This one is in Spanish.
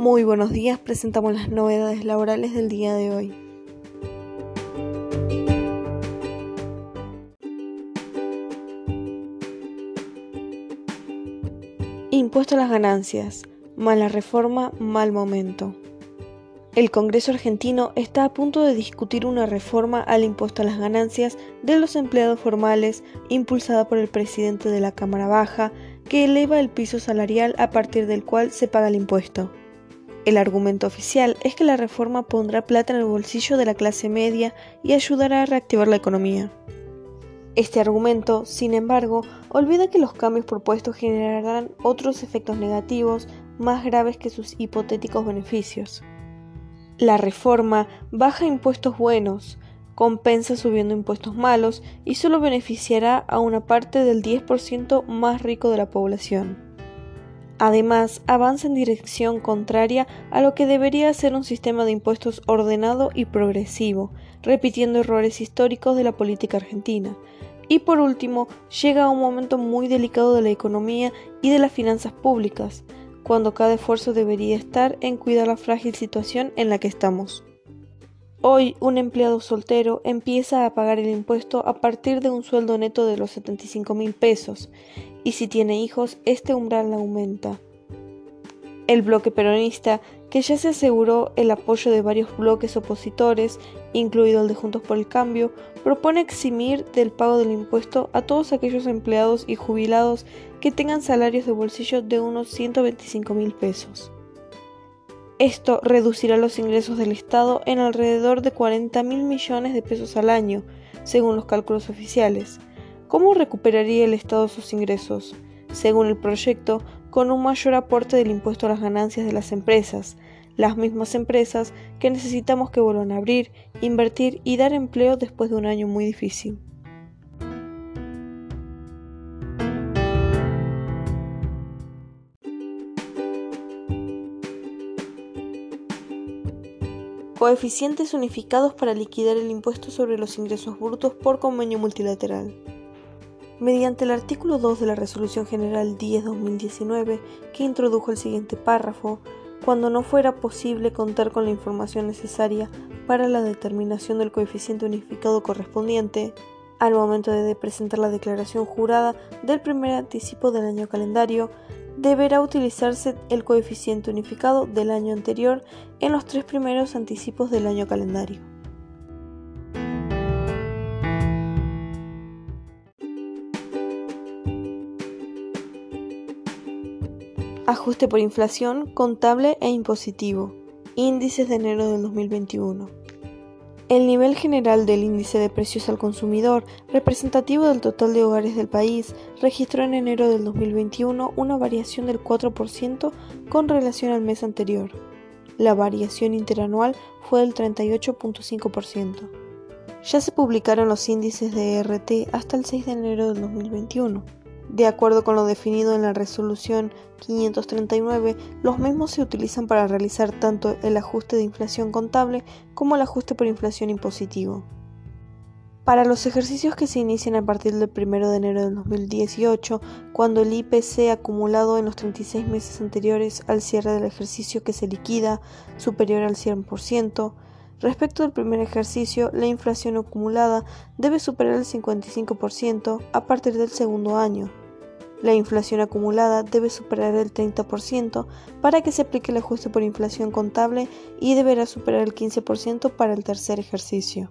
Muy buenos días, presentamos las novedades laborales del día de hoy. Impuesto a las ganancias. Mala reforma, mal momento. El Congreso argentino está a punto de discutir una reforma al impuesto a las ganancias de los empleados formales impulsada por el presidente de la Cámara Baja, que eleva el piso salarial a partir del cual se paga el impuesto. El argumento oficial es que la reforma pondrá plata en el bolsillo de la clase media y ayudará a reactivar la economía. Este argumento, sin embargo, olvida que los cambios propuestos generarán otros efectos negativos más graves que sus hipotéticos beneficios. La reforma baja impuestos buenos, compensa subiendo impuestos malos y solo beneficiará a una parte del 10% más rico de la población. Además, avanza en dirección contraria a lo que debería ser un sistema de impuestos ordenado y progresivo, repitiendo errores históricos de la política argentina. Y por último, llega a un momento muy delicado de la economía y de las finanzas públicas, cuando cada esfuerzo debería estar en cuidar la frágil situación en la que estamos. Hoy un empleado soltero empieza a pagar el impuesto a partir de un sueldo neto de los 75 mil pesos y si tiene hijos este umbral aumenta. El bloque peronista, que ya se aseguró el apoyo de varios bloques opositores, incluido el de Juntos por el Cambio, propone eximir del pago del impuesto a todos aquellos empleados y jubilados que tengan salarios de bolsillo de unos 125 mil pesos. Esto reducirá los ingresos del Estado en alrededor de 40 mil millones de pesos al año, según los cálculos oficiales. ¿Cómo recuperaría el Estado sus ingresos? Según el proyecto, con un mayor aporte del impuesto a las ganancias de las empresas, las mismas empresas que necesitamos que vuelvan a abrir, invertir y dar empleo después de un año muy difícil. Coeficientes unificados para liquidar el impuesto sobre los ingresos brutos por convenio multilateral. Mediante el artículo 2 de la Resolución General 10-2019, que introdujo el siguiente párrafo, cuando no fuera posible contar con la información necesaria para la determinación del coeficiente unificado correspondiente, al momento de presentar la declaración jurada del primer anticipo del año calendario, deberá utilizarse el coeficiente unificado del año anterior en los tres primeros anticipos del año calendario. Ajuste por inflación contable e impositivo. Índices de enero del 2021. El nivel general del índice de precios al consumidor, representativo del total de hogares del país, registró en enero del 2021 una variación del 4% con relación al mes anterior. La variación interanual fue del 38.5%. Ya se publicaron los índices de RT hasta el 6 de enero del 2021. De acuerdo con lo definido en la resolución 539, los mismos se utilizan para realizar tanto el ajuste de inflación contable como el ajuste por inflación impositivo. Para los ejercicios que se inician a partir del 1 de enero de 2018, cuando el IPC acumulado en los 36 meses anteriores al cierre del ejercicio que se liquida superior al 100%, respecto del primer ejercicio, la inflación acumulada debe superar el 55% a partir del segundo año, la inflación acumulada debe superar el 30% para que se aplique el ajuste por inflación contable y deberá superar el 15% para el tercer ejercicio.